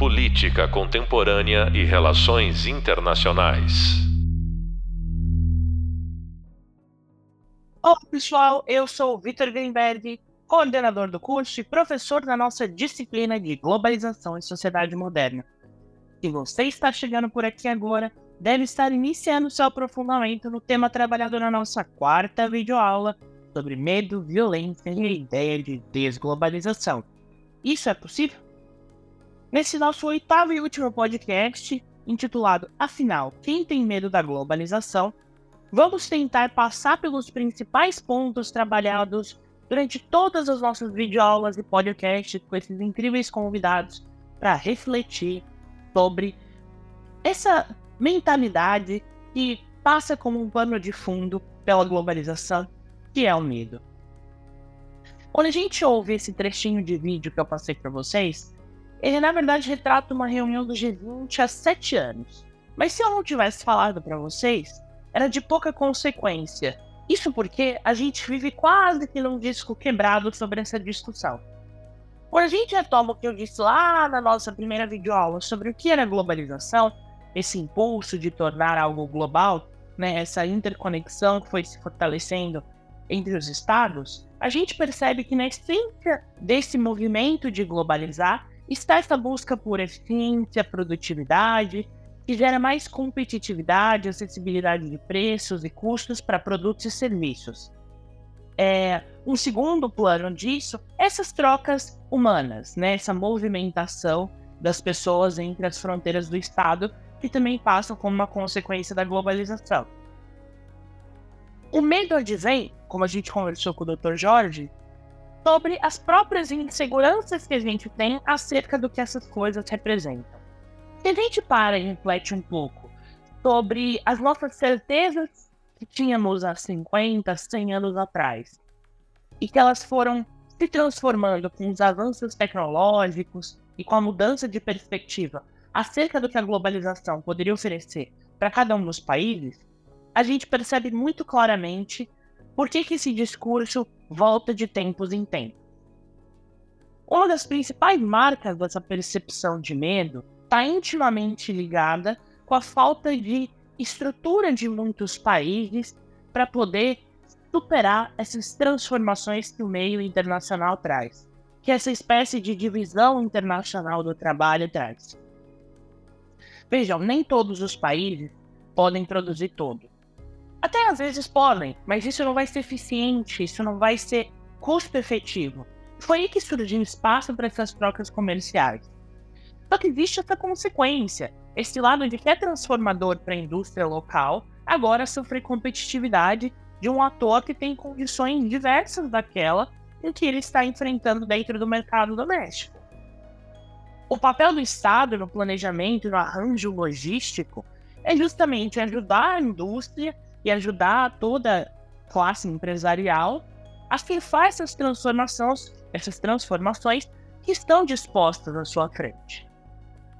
Política Contemporânea e Relações Internacionais. Olá, pessoal. Eu sou Vitor Greenberg, coordenador do curso e professor da nossa disciplina de Globalização e Sociedade Moderna. Se você está chegando por aqui agora, deve estar iniciando seu aprofundamento no tema trabalhado na nossa quarta videoaula sobre medo, violência e a ideia de desglobalização. Isso é possível? Nesse nosso oitavo e último podcast, intitulado Afinal, quem tem medo da globalização, vamos tentar passar pelos principais pontos trabalhados durante todas as nossas videoaulas e podcasts com esses incríveis convidados para refletir sobre essa mentalidade que passa como um pano de fundo pela globalização que é o medo. Quando a gente ouve esse trechinho de vídeo que eu passei para vocês, ele na verdade retrata uma reunião do G20 há sete anos. Mas se eu não tivesse falado para vocês, era de pouca consequência. Isso porque a gente vive quase que num disco quebrado sobre essa discussão. Quando a gente retoma o que eu disse lá na nossa primeira videoaula sobre o que era globalização, esse impulso de tornar algo global, né, essa interconexão que foi se fortalecendo entre os estados, a gente percebe que na essência desse movimento de globalizar está essa busca por eficiência, produtividade, que gera mais competitividade, acessibilidade de preços e custos para produtos e serviços. É, um segundo plano disso, essas trocas humanas, né, essa movimentação das pessoas entre as fronteiras do Estado, que também passam como uma consequência da globalização. O medo advém, como a gente conversou com o Dr. Jorge, sobre as próprias inseguranças que a gente tem acerca do que essas coisas representam. Se a gente para e reflete um pouco sobre as nossas certezas que tínhamos há 50, 100 anos atrás, e que elas foram se transformando com os avanços tecnológicos e com a mudança de perspectiva acerca do que a globalização poderia oferecer para cada um dos países, a gente percebe muito claramente por que, que esse discurso volta de tempos em tempos. Uma das principais marcas dessa percepção de medo está intimamente ligada com a falta de estrutura de muitos países para poder superar essas transformações que o meio internacional traz, que essa espécie de divisão internacional do trabalho traz. Vejam, nem todos os países podem produzir todo. Até às vezes podem, mas isso não vai ser eficiente, isso não vai ser custo efetivo. Foi aí que surgiu espaço para essas trocas comerciais. Só que existe essa consequência, esse lado de que é transformador para a indústria local, agora sofrer competitividade de um ator que tem condições diversas daquela em que ele está enfrentando dentro do mercado doméstico. O papel do Estado no planejamento, no arranjo logístico, é justamente ajudar a indústria e ajudar toda classe empresarial a surfar essas transformações, essas transformações que estão dispostas à sua frente.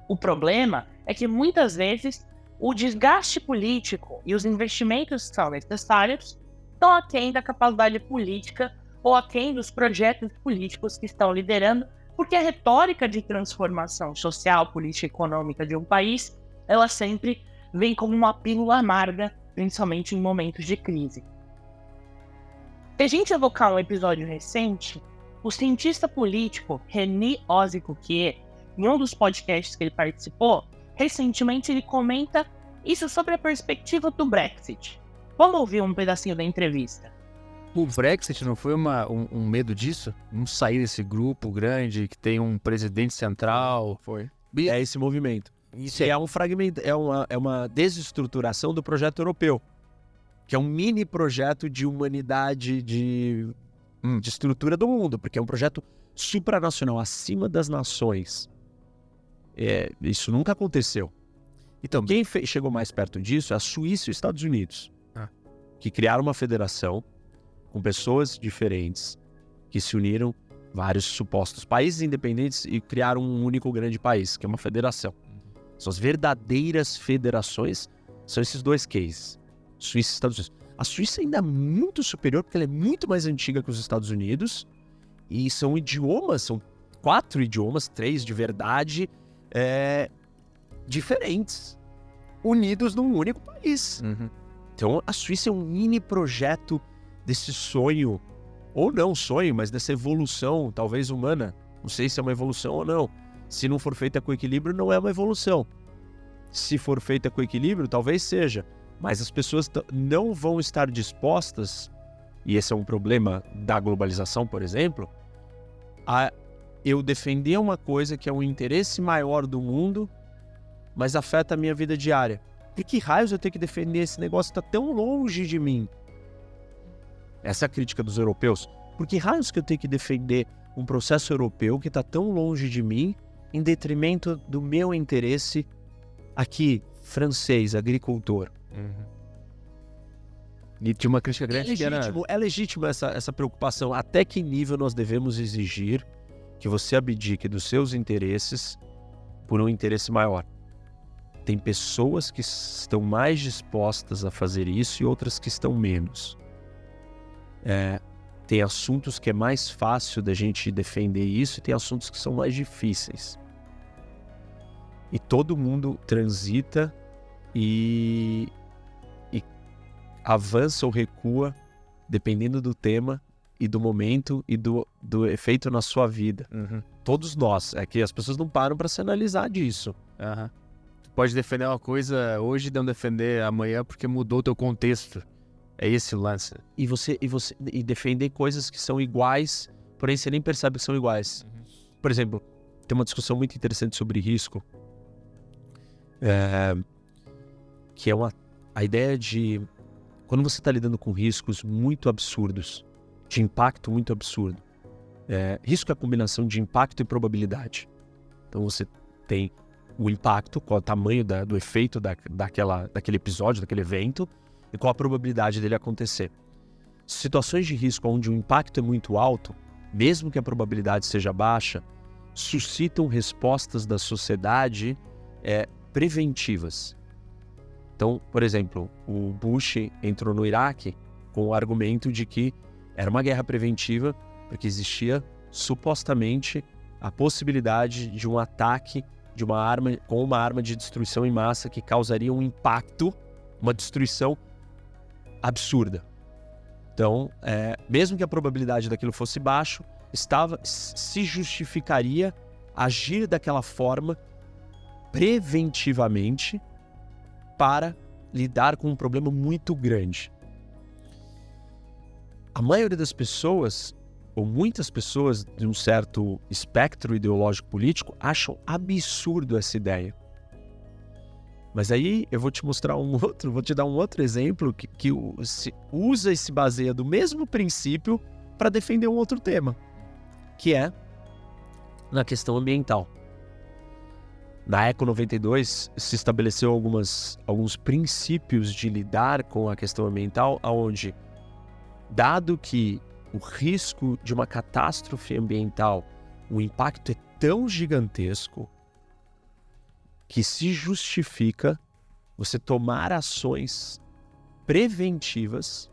O problema é que muitas vezes o desgaste político e os investimentos que são necessários estão aquém da capacidade política ou aquém dos projetos políticos que estão liderando, porque a retórica de transformação social, política e econômica de um país, ela sempre vem como uma pílula amarga principalmente em momentos de crise. Se a gente evocar um episódio recente, o cientista político René Ozzy em um dos podcasts que ele participou, recentemente ele comenta isso sobre a perspectiva do Brexit. Vamos ouvir um pedacinho da entrevista. O Brexit não foi uma, um, um, medo disso? Não sair desse grupo grande que tem um presidente central? Foi. É esse movimento. Isso é um fragmento, é uma, é uma desestruturação do projeto europeu, que é um mini projeto de humanidade, de, hum, de estrutura do mundo, porque é um projeto supranacional, acima das nações. É, isso nunca aconteceu. Então, quem chegou mais perto disso é a Suíça e os Estados Unidos, ah. que criaram uma federação com pessoas diferentes que se uniram, vários supostos países independentes, e criaram um único grande país, que é uma federação. Suas verdadeiras federações são esses dois cases, Suíça e Estados Unidos. A Suíça ainda é muito superior, porque ela é muito mais antiga que os Estados Unidos, e são idiomas, são quatro idiomas, três de verdade, é, diferentes, unidos num único país. Uhum. Então a Suíça é um mini projeto desse sonho, ou não sonho, mas dessa evolução, talvez humana. Não sei se é uma evolução ou não. Se não for feita com equilíbrio, não é uma evolução. Se for feita com equilíbrio, talvez seja. Mas as pessoas não vão estar dispostas, e esse é um problema da globalização, por exemplo, a eu defender uma coisa que é um interesse maior do mundo, mas afeta a minha vida diária. Por que raios eu tenho que defender esse negócio que está tão longe de mim? Essa é a crítica dos europeus. Por que raios que eu tenho que defender um processo europeu que está tão longe de mim, em detrimento do meu interesse aqui, francês, agricultor? Uhum. E tinha uma crítica grande é legítimo, que era... É legítimo essa, essa preocupação. Até que nível nós devemos exigir que você abdique dos seus interesses por um interesse maior? Tem pessoas que estão mais dispostas a fazer isso e outras que estão menos. É, tem assuntos que é mais fácil da gente defender isso e tem assuntos que são mais difíceis. E todo mundo transita e, e avança ou recua dependendo do tema e do momento e do, do efeito na sua vida. Uhum. Todos nós. É que as pessoas não param para se analisar disso. Uhum pode defender uma coisa hoje e não defender amanhã porque mudou o teu contexto. É esse o lance. E você e você e defender coisas que são iguais, porém você nem percebe que são iguais. Uhum. Por exemplo, tem uma discussão muito interessante sobre risco, é, que é uma a ideia de quando você está lidando com riscos muito absurdos, de impacto muito absurdo. É, risco é a combinação de impacto e probabilidade. Então você tem o impacto, qual é o tamanho da, do efeito da, daquela, daquele episódio, daquele evento, e qual a probabilidade dele acontecer. Situações de risco onde o impacto é muito alto, mesmo que a probabilidade seja baixa, suscitam respostas da sociedade é, preventivas. Então, por exemplo, o Bush entrou no Iraque com o argumento de que era uma guerra preventiva, porque existia supostamente a possibilidade de um ataque de uma arma com uma arma de destruição em massa que causaria um impacto, uma destruição absurda. Então, é, mesmo que a probabilidade daquilo fosse baixo, estava se justificaria agir daquela forma preventivamente para lidar com um problema muito grande. A maioria das pessoas ou muitas pessoas de um certo espectro ideológico político acham absurdo essa ideia. Mas aí eu vou te mostrar um outro, vou te dar um outro exemplo que, que usa e se baseia do mesmo princípio para defender um outro tema, que é na questão ambiental. Na Eco 92 se estabeleceu algumas, alguns princípios de lidar com a questão ambiental, aonde dado que o risco de uma catástrofe ambiental, o impacto é tão gigantesco que se justifica você tomar ações preventivas,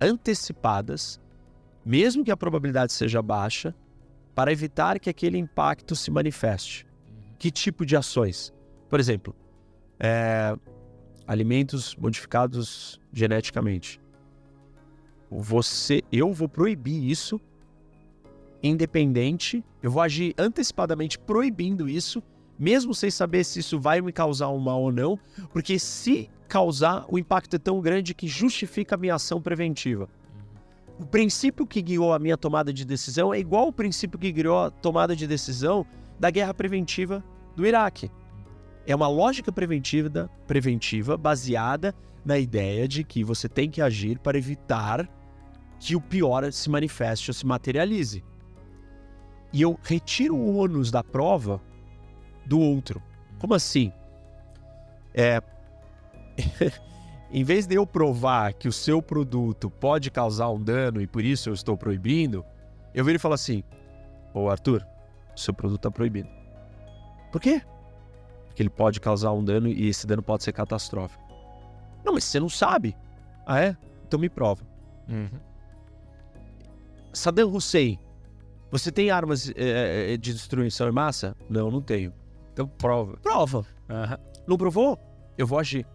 antecipadas, mesmo que a probabilidade seja baixa, para evitar que aquele impacto se manifeste. Uhum. Que tipo de ações? Por exemplo, é, alimentos modificados geneticamente você, eu vou proibir isso, independente, eu vou agir antecipadamente proibindo isso, mesmo sem saber se isso vai me causar um mal ou não, porque se causar, o impacto é tão grande que justifica a minha ação preventiva. O princípio que guiou a minha tomada de decisão é igual ao princípio que guiou a tomada de decisão da guerra preventiva do Iraque. É uma lógica preventiva, preventiva baseada na ideia de que você tem que agir para evitar que o pior se manifeste ou se materialize. E eu retiro o ônus da prova do outro. Como assim? É. em vez de eu provar que o seu produto pode causar um dano e por isso eu estou proibindo, eu viro e falo assim: Ô Arthur, seu produto está proibido. Por quê? Porque ele pode causar um dano e esse dano pode ser catastrófico. Não, mas você não sabe. Ah, é? Então me prova. Uhum. Saddam Hussein, você tem armas é, de destruição em massa? Não, não tenho. Então prova. Prova. Aham. Não provou? Eu vou agir.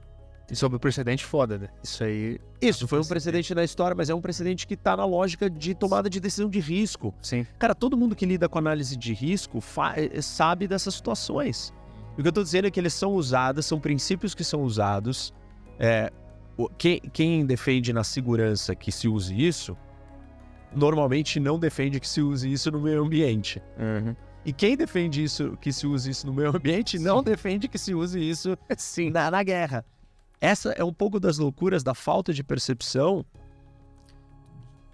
E sobre o precedente, foda, né? Isso aí, Isso foi um precedente na história, mas é um precedente que tá na lógica de tomada de decisão de risco. sim. Cara, todo mundo que lida com análise de risco fa- eh, sabe dessas situações. O que eu tô dizendo é que eles são usados, são princípios que são usados. É, quem, quem defende na segurança que se use isso, normalmente não defende que se use isso no meio ambiente. Uhum. E quem defende isso, que se use isso no meio ambiente, não defende que se use isso na, na guerra. Essa é um pouco das loucuras da falta de percepção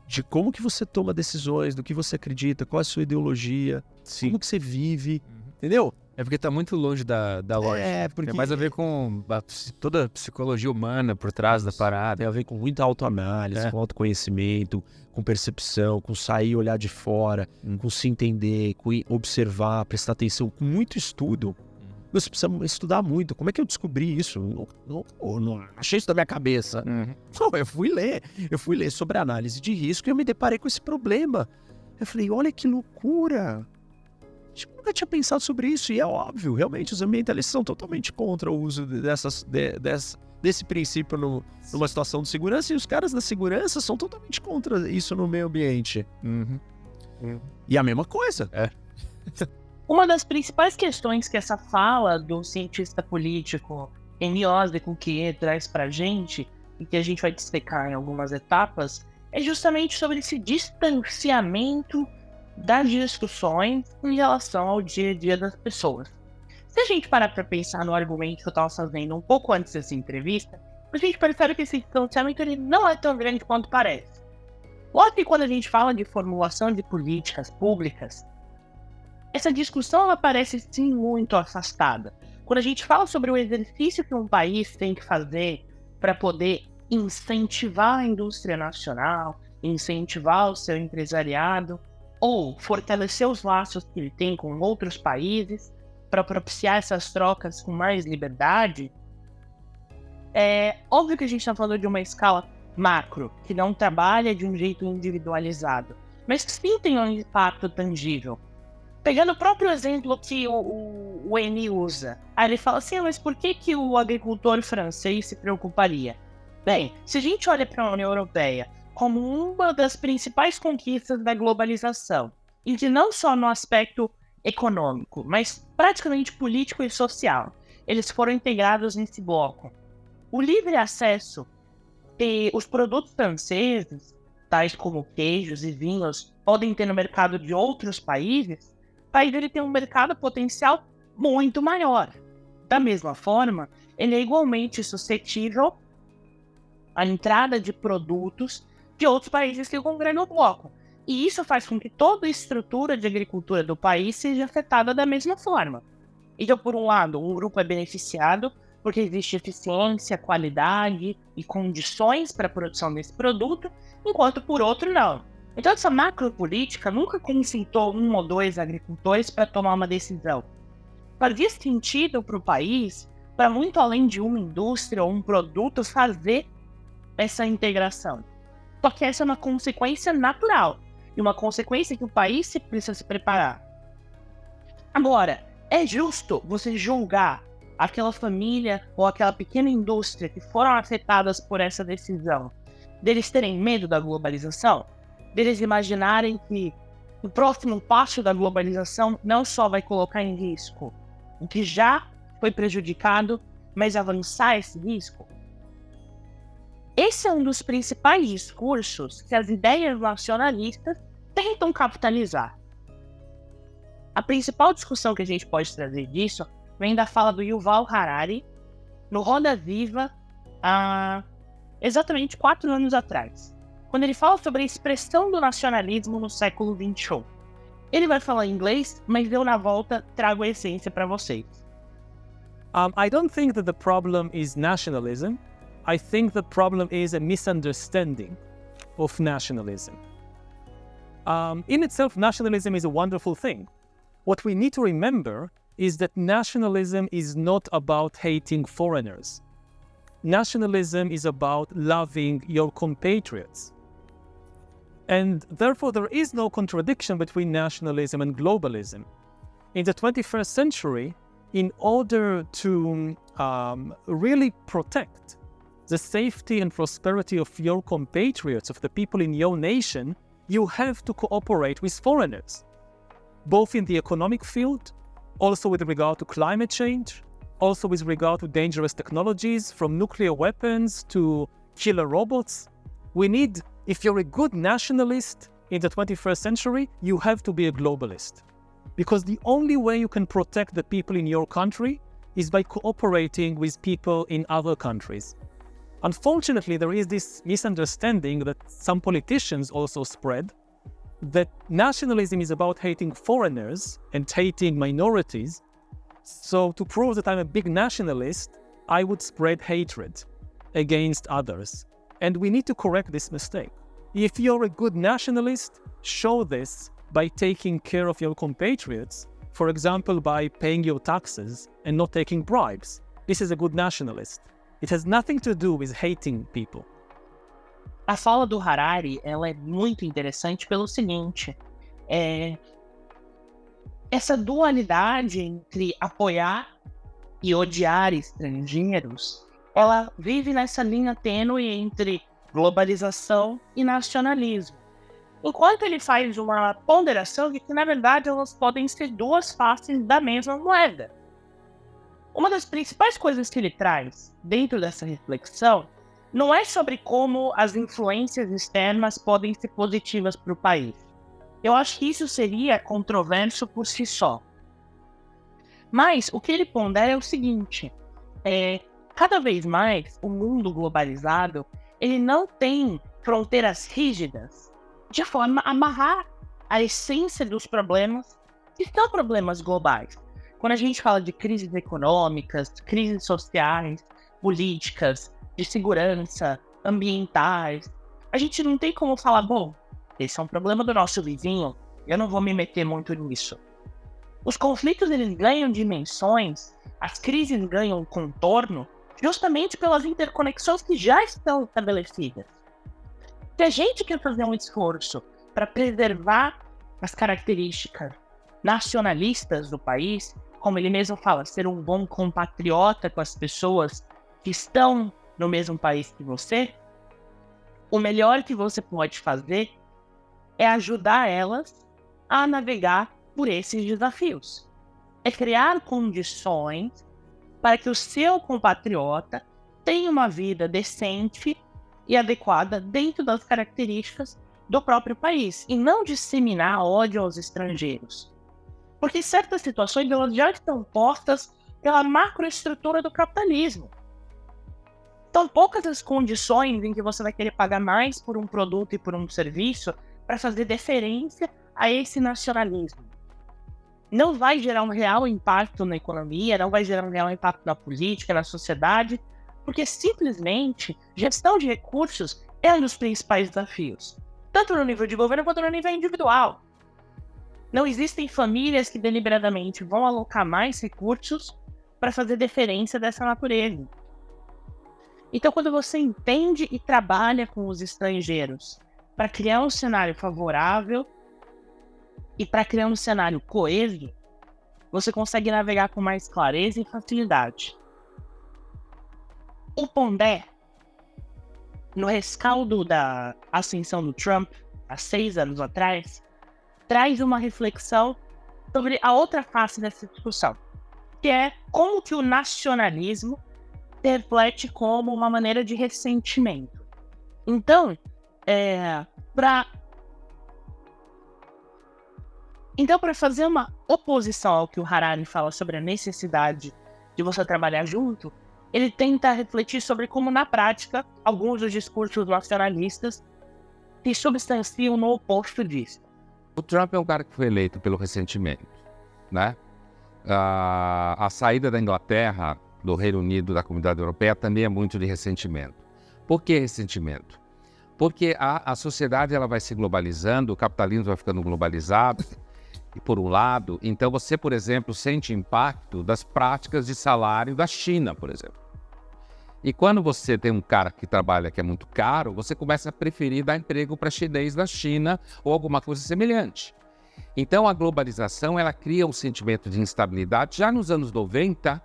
de como que você toma decisões, do que você acredita, qual é a sua ideologia, Sim. como que você vive, Uhum. entendeu? É porque tá muito longe da, da lógica. É, porque Tem mais a ver com a toda a psicologia humana por trás da parada. tem a ver com muita autoanálise, É. com autoconhecimento, com percepção, com sair olhar de fora, Hum. com se entender, com observar, prestar atenção, com muito estudo. Você precisa estudar muito. Como é que eu descobri isso? Não- eu não achei isso da minha cabeça. Uhum. Não, eu fui ler. Eu fui ler sobre análise de risco e eu me deparei com esse problema. Eu falei, olha que loucura. Eu nunca tinha pensado sobre isso. E é óbvio, realmente, os ambientalistas são totalmente contra o uso de- dessas, de- dessa- desse princípio no- numa situação de segurança. E os caras da segurança são totalmente contra isso no meio ambiente. Uhum. E a mesma coisa. Uma das principais questões que essa fala do cientista político Eniose Kukier traz pra gente, e que a gente vai dissecar em algumas etapas, é justamente sobre esse distanciamento das discussões em relação ao dia a dia das pessoas. Se a gente parar pra pensar no argumento que eu tava fazendo um pouco antes dessa entrevista, a gente percebe que esse distanciamento ele não é tão grande quanto parece. Lógico que quando a gente fala de formulação de políticas públicas, essa discussão ela parece sim muito afastada. Quando a gente fala sobre o exercício que um país tem que fazer para poder incentivar a indústria nacional, incentivar o seu empresariado, ou fortalecer os laços que ele tem com outros países para propiciar essas trocas com mais liberdade, é óbvio que a gente está falando de uma escala macro, que não trabalha de um jeito individualizado, mas que sim tem um impacto tangível. Pegando o próprio exemplo que o, o, o Eni usa, aí ele fala assim, "Ah, mas por que, que o agricultor francês se preocuparia? Bem, se a gente olha para a União Europeia como uma das principais conquistas da globalização, e que não só no aspecto econômico, mas praticamente político e social, eles foram integrados nesse bloco. O livre acesso e os produtos franceses, tais como queijos e vinhos, podem ter no mercado de outros países, o país ele tem um mercado potencial muito maior. Da mesma forma, ele é igualmente suscetível à entrada de produtos de outros países que compram no bloco. E isso faz com que toda a estrutura de agricultura do país seja afetada da mesma forma. Então, por um lado, um grupo é beneficiado porque existe eficiência, qualidade e condições para a produção desse produto, enquanto por outro não. Então essa macropolítica nunca consultou um ou dois agricultores para tomar uma decisão. Fazia sentido para o país, para muito além de uma indústria ou um produto, fazer essa integração. Só que essa é uma consequência natural e uma consequência que o país precisa se preparar. Agora, é justo você julgar aquela família ou aquela pequena indústria que foram afetadas por essa decisão, deles terem medo da globalização, deles imaginarem que o próximo passo da globalização não só vai colocar em risco o que já foi prejudicado, mas avançar esse risco. Esse é um dos principais discursos que as ideias nacionalistas tentam capitalizar. A principal discussão que a gente pode trazer disso vem da fala do Yuval Harari no Roda Viva há exatamente quatro anos atrás, quando ele fala sobre a expressão do nacionalismo no século XXI. Ele vai falar em inglês, mas eu na volta trago a essência para vocês. Um, I don't think that the problem is nationalism. I think the problem is a misunderstanding of nationalism. Um, in itself, nationalism is a wonderful thing. What we need to remember is that nationalism is not about hating foreigners. Nationalism is about loving your compatriots. And therefore, there is no contradiction between nationalism and globalism. In the 21st century, in order to um, really protect the safety and prosperity of your compatriots, of the people in your nation, you have to cooperate with foreigners, both in the economic field, also with regard to climate change, also with regard to dangerous technologies, from nuclear weapons to killer robots. We need, if you're a good nationalist in the 21st century, you have to be a globalist. Because the only way you can protect the people in your country is by cooperating with people in other countries. Unfortunately, there is this misunderstanding that some politicians also spread that nationalism is about hating foreigners and hating minorities. So, to prove that I'm a big nationalist, I would spread hatred against others. And we need to correct this mistake. If you're a good nationalist, show this by taking care of your compatriots, for example, by paying your taxes and not taking bribes. This is a good nationalist. It has nothing to do with hating people. A fala do Harari ela é muito interessante pelo seguinte: é, essa dualidade entre apoiar e odiar estrangeiros, ela vive nessa linha tênue entre globalização e nacionalismo. Enquanto ele faz uma ponderação de que, na verdade, elas podem ser duas faces da mesma moeda. Uma das principais coisas que ele traz dentro dessa reflexão não é sobre como as influências externas podem ser positivas para o país. Eu acho que isso seria controverso por si só. Mas o que ele pondera é o seguinte: é, cada vez mais o mundo globalizado ele não tem fronteiras rígidas de forma a amarrar a essência dos problemas que são problemas globais. Quando a gente fala de crises econômicas, crises sociais, políticas, de segurança, ambientais, a gente não tem como falar, bom, esse é um problema do nosso vizinho, eu não vou me meter muito nisso. Os conflitos eles ganham dimensões, as crises ganham contorno justamente pelas interconexões que já estão estabelecidas. Se a gente quer fazer um esforço para preservar as características nacionalistas do país, como ele mesmo fala, ser um bom compatriota com as pessoas que estão no mesmo país que você, o melhor que você pode fazer é ajudar elas a navegar por esses desafios. É criar condições para que o seu compatriota tenha uma vida decente e adequada dentro das características do próprio país e não disseminar ódio aos estrangeiros. Porque certas situações elas já estão postas pela macroestrutura do capitalismo. São poucas as condições em que você vai querer pagar mais por um produto e por um serviço para fazer deferência a esse nacionalismo. Não vai gerar um real impacto na economia, não vai gerar um real impacto na política, na sociedade, porque simplesmente gestão de recursos é um dos principais desafios, tanto no nível de governo quanto no nível individual. Não existem famílias que deliberadamente vão alocar mais recursos para fazer deferência dessa natureza. Então, quando você entende e trabalha com os estrangeiros para criar um cenário favorável e para criar um cenário coeso, você consegue navegar com mais clareza e facilidade. O Pondé, no rescaldo da ascensão do Trump, há seis anos atrás, traz uma reflexão sobre a outra face dessa discussão, que é como que o nacionalismo reflete como uma maneira de ressentimento. Então, é, para então, para fazer uma oposição ao que o Harari fala sobre a necessidade de você trabalhar junto, ele tenta refletir sobre como, na prática, alguns dos discursos nacionalistas se substanciam no oposto disso. O Trump é um cara que foi eleito pelo ressentimento, né? a, a saída da Inglaterra, do Reino Unido, da Comunidade Europeia também é muito de ressentimento. Por que ressentimento? Porque a, a sociedade ela vai se globalizando, o capitalismo vai ficando globalizado, e por um lado, então você, por exemplo, sente impacto das práticas de salário da China, por exemplo. E quando você tem um cara que trabalha que é muito caro, você começa a preferir dar emprego para chinês da China ou alguma coisa semelhante. Então a globalização ela cria um sentimento de instabilidade. Já nos anos 90,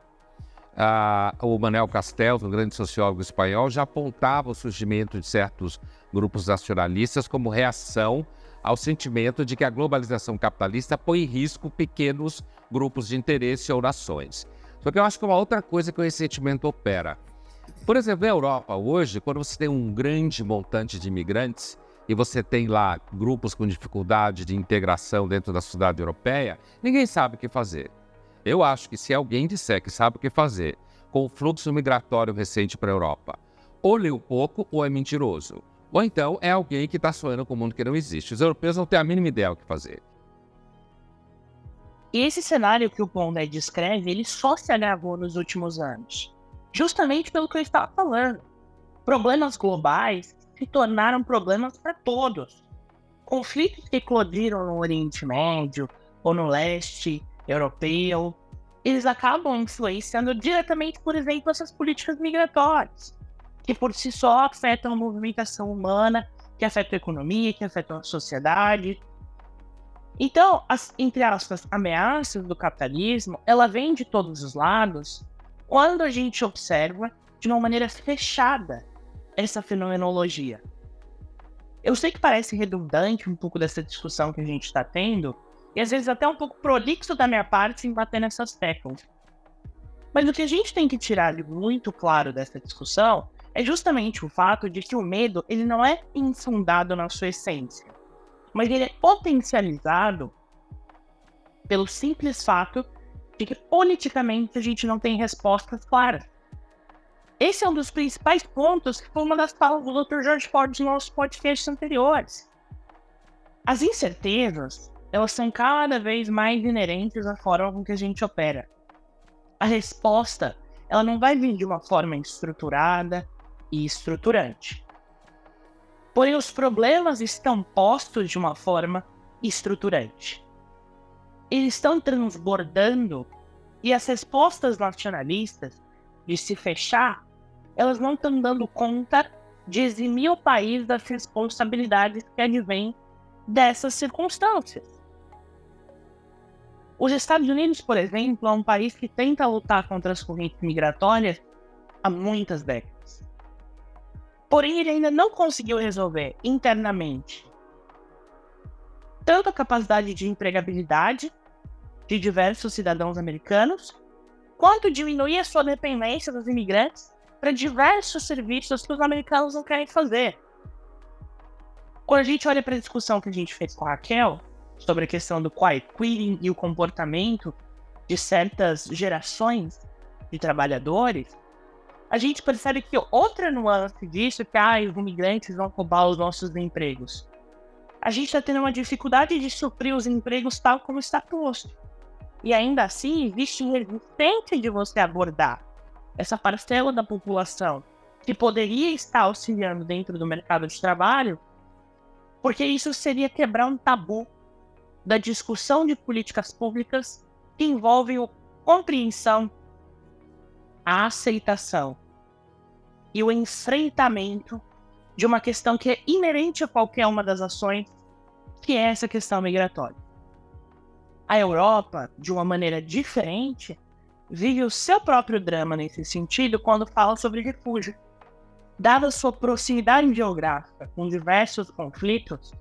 o Manuel Castells, um grande sociólogo espanhol, já apontava o surgimento de certos grupos nacionalistas como reação ao sentimento de que a globalização capitalista põe em risco pequenos grupos de interesse ou nações. Só que eu acho que uma outra coisa que o ressentimento opera. Por exemplo, na Europa, hoje, quando você tem um grande montante de imigrantes e você tem lá grupos com dificuldade de integração dentro da sociedade europeia, ninguém sabe o que fazer. Eu acho que se alguém disser que sabe o que fazer com o fluxo migratório recente para a Europa, ou leu pouco ou é mentiroso. Ou então é alguém que está sonhando com um mundo que não existe. Os europeus não têm a mínima ideia do que fazer. E esse cenário que o Pondé descreve, ele só se agravou nos últimos anos. Justamente pelo que eu estava falando. Problemas globais se tornaram problemas para todos. Conflitos que eclodiram no Oriente Médio ou no leste europeu, eles acabam influenciando diretamente, por exemplo, essas políticas migratórias que por si só afetam a movimentação humana, que afetam a economia, que afetam a sociedade. Então, as, entre aspas, ameaças do capitalismo, ela vem de todos os lados quando a gente observa de uma maneira fechada essa fenomenologia. Eu sei que parece redundante um pouco dessa discussão que a gente está tendo, e às vezes até um pouco prolixo da minha parte em bater nessas teclas. Mas o que a gente tem que tirar de muito claro dessa discussão é justamente o fato de que o medo ele não é infundado na sua essência, mas ele é potencializado pelo simples fato de que politicamente a gente não tem respostas claras. Esse é um dos principais pontos que foi uma das falas do Dr. George Ford nos nossos podcasts anteriores. As incertezas, elas são cada vez mais inerentes à forma com que a gente opera. A resposta, ela não vai vir de uma forma estruturada, e estruturante. Porém, os problemas estão postos de uma forma estruturante. Eles estão transbordando e as respostas nacionalistas de se fechar, elas não estão dando conta de eximir o país das responsabilidades que advêm dessas circunstâncias. Os Estados Unidos, por exemplo, é um país que tenta lutar contra as correntes migratórias há muitas décadas. Porém, ele ainda não conseguiu resolver internamente tanto a capacidade de empregabilidade de diversos cidadãos americanos, quanto diminuir a sua dependência dos imigrantes para diversos serviços que os americanos não querem fazer. Quando a gente olha para a discussão que a gente fez com a Raquel sobre a questão do quiet quitting e o comportamento de certas gerações de trabalhadores, a gente percebe que outra nuance disso é que ah, os imigrantes vão roubar os nossos empregos. A gente está tendo uma dificuldade de suprir os empregos tal como está posto. E ainda assim, existe resistência de você abordar essa parcela da população que poderia estar auxiliando dentro do mercado de trabalho, porque isso seria quebrar um tabu da discussão de políticas públicas que envolvem a compreensão, a aceitação e o enfrentamento de uma questão que é inerente a qualquer uma das ações, que é essa questão migratória. A Europa, de uma maneira diferente, vive o seu próprio drama nesse sentido quando fala sobre refúgio. Dada sua proximidade geográfica com diversos conflitos,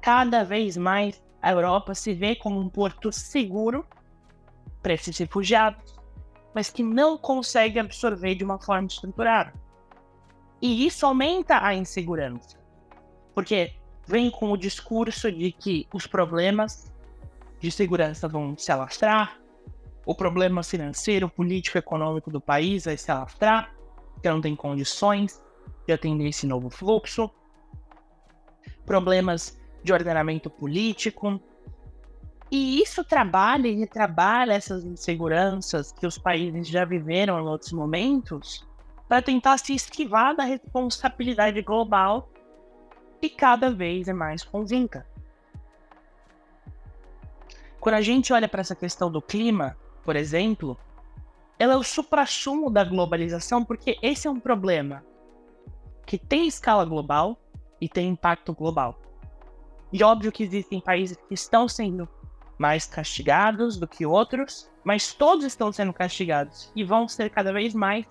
cada vez mais a Europa se vê como um porto seguro para esses refugiados, mas que não consegue absorver de uma forma estruturada. E isso aumenta a insegurança. Porque vem com o discurso de que os problemas de segurança vão se alastrar, o problema financeiro, político, econômico do país vai se alastrar, que não tem condições de atender esse novo fluxo, problemas de ordenamento político. E isso trabalha e retrabalha essas inseguranças que os países já viveram em outros momentos para tentar se esquivar da responsabilidade global que cada vez é mais convinca. Quando a gente olha para essa questão do clima, por exemplo, ela é o suprassumo da globalização porque esse é um problema que tem escala global e tem impacto global. E óbvio que existem países que estão sendo mais castigados do que outros, mas todos estão sendo castigados e vão ser cada vez mais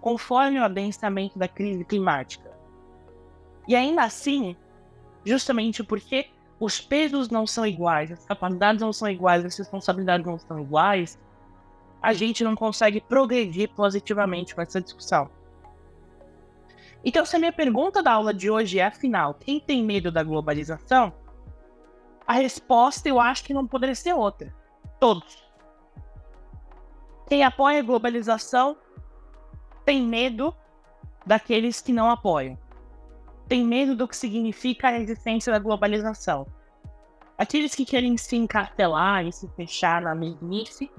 conforme o adensamento da crise climática. E ainda assim, justamente porque os pesos não são iguais, as capacidades não são iguais, as responsabilidades não são iguais, a gente não consegue progredir positivamente com essa discussão. Então, se a minha pergunta da aula de hoje é, afinal, quem tem medo da globalização? A resposta eu acho que não poderia ser outra. Todos. Quem apoia a globalização tem medo daqueles que não apoiam. Tem medo do que significa a existência da globalização. Aqueles que querem se encartelar e se fechar na mesmice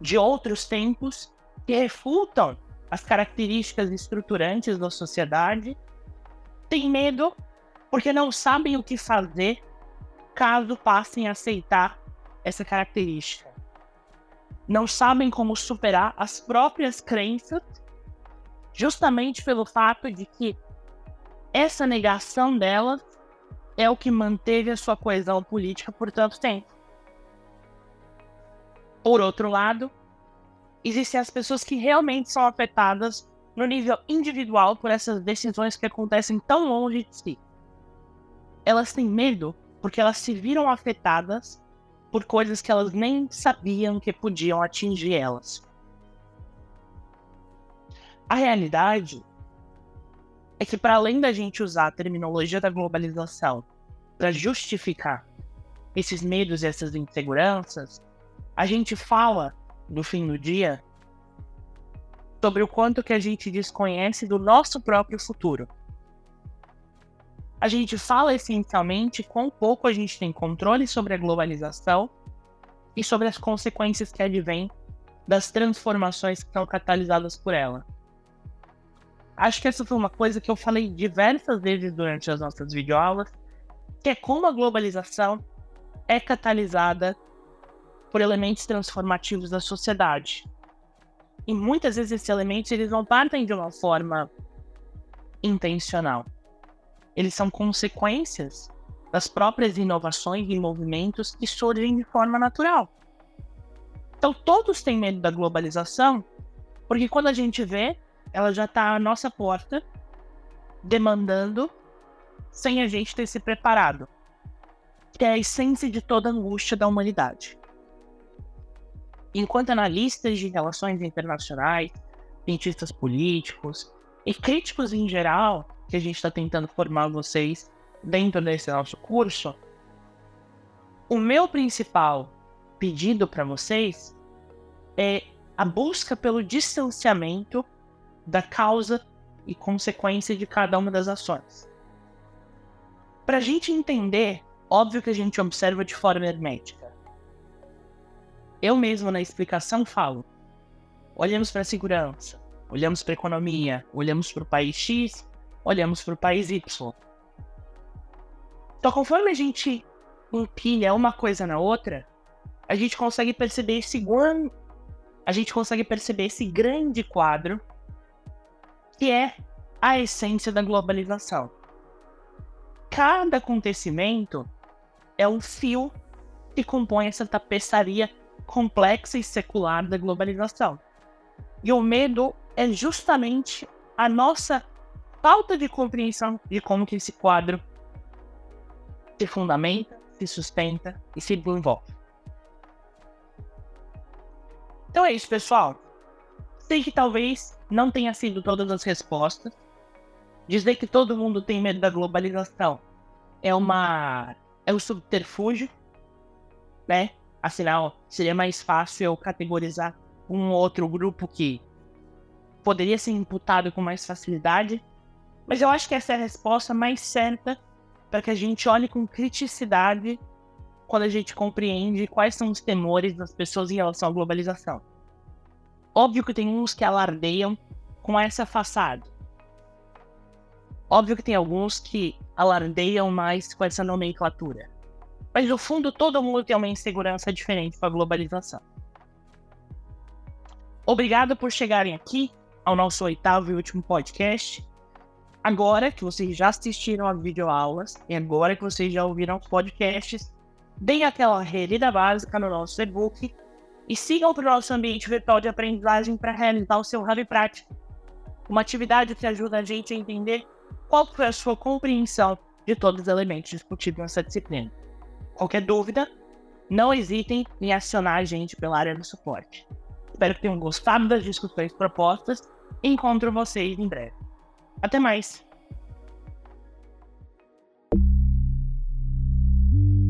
de outros tempos que refutam as características estruturantes da sociedade, têm medo porque não sabem o que fazer caso passem a aceitar essa característica. Não sabem como superar as próprias crenças, justamente pelo fato de que essa negação delas é o que manteve a sua coesão política por tanto tempo. Por outro lado, existem as pessoas que realmente são afetadas no nível individual por essas decisões que acontecem tão longe de si. Elas têm medo porque elas se viram afetadas por coisas que elas nem sabiam que podiam atingir elas. A realidade é que, para além da gente usar a terminologia da globalização para justificar esses medos e essas inseguranças, a gente fala, no fim do dia, sobre o quanto que a gente desconhece do nosso próprio futuro. A gente fala essencialmente quão pouco a gente tem controle sobre a globalização e sobre as consequências que advêm das transformações que são catalisadas por ela. Acho que essa foi uma coisa que eu falei diversas vezes durante as nossas videoaulas, que é como a globalização é catalisada por elementos transformativos da sociedade. E muitas vezes esses elementos eles não partem de uma forma intencional. Eles são consequências das próprias inovações e movimentos que surgem de forma natural. Então todos têm medo da globalização, porque quando a gente vê, ela já está à nossa porta, demandando, sem a gente ter se preparado. Que é a essência de toda angústia da humanidade. Enquanto analistas de relações internacionais, cientistas políticos e críticos em geral, que a gente está tentando formar vocês dentro desse nosso curso, o meu principal pedido para vocês é a busca pelo distanciamento da causa e consequência de cada uma das ações. Para a gente entender, óbvio que a gente observa de forma hermética. Eu mesmo na explicação falo: olhamos para a segurança, olhamos para a economia, olhamos para o país X, olhamos para o país Y. Então, conforme a gente empilha uma coisa na outra, a gente consegue perceber esse a gente consegue perceber esse grande quadro que é a essência da globalização. Cada acontecimento é um fio que compõe essa tapeçaria complexa e secular da globalização. E o medo é justamente a nossa falta de compreensão de como que esse quadro se fundamenta, se sustenta e se desenvolve. Então é isso, pessoal. Sei que talvez não tenha sido todas as respostas. Dizer que todo mundo tem medo da globalização é uma é um subterfúgio, né? Afinal, seria mais fácil eu categorizar um outro grupo que poderia ser imputado com mais facilidade. Mas eu acho que essa é a resposta mais certa para que a gente olhe com criticidade quando a gente compreende quais são os temores das pessoas em relação à globalização. Óbvio que tem uns que alardeiam com essa façade. Óbvio que tem alguns que alardeiam mais com essa nomenclatura. Mas no fundo todo mundo tem uma insegurança diferente com a globalização. Obrigado por chegarem aqui ao nosso oitavo e último podcast. Agora que vocês já assistiram as videoaulas e agora que vocês já ouviram os podcasts, deem aquela relida básica no nosso e-book e sigam para o nosso ambiente virtual de aprendizagem para realizar o seu Hub Prático. Uma atividade que ajuda a gente a entender qual foi a sua compreensão de todos os elementos discutidos nessa disciplina. Qualquer dúvida, não hesitem em acionar a gente pela área do suporte. Espero que tenham gostado das discussões propostas e encontro vocês em breve. Até mais!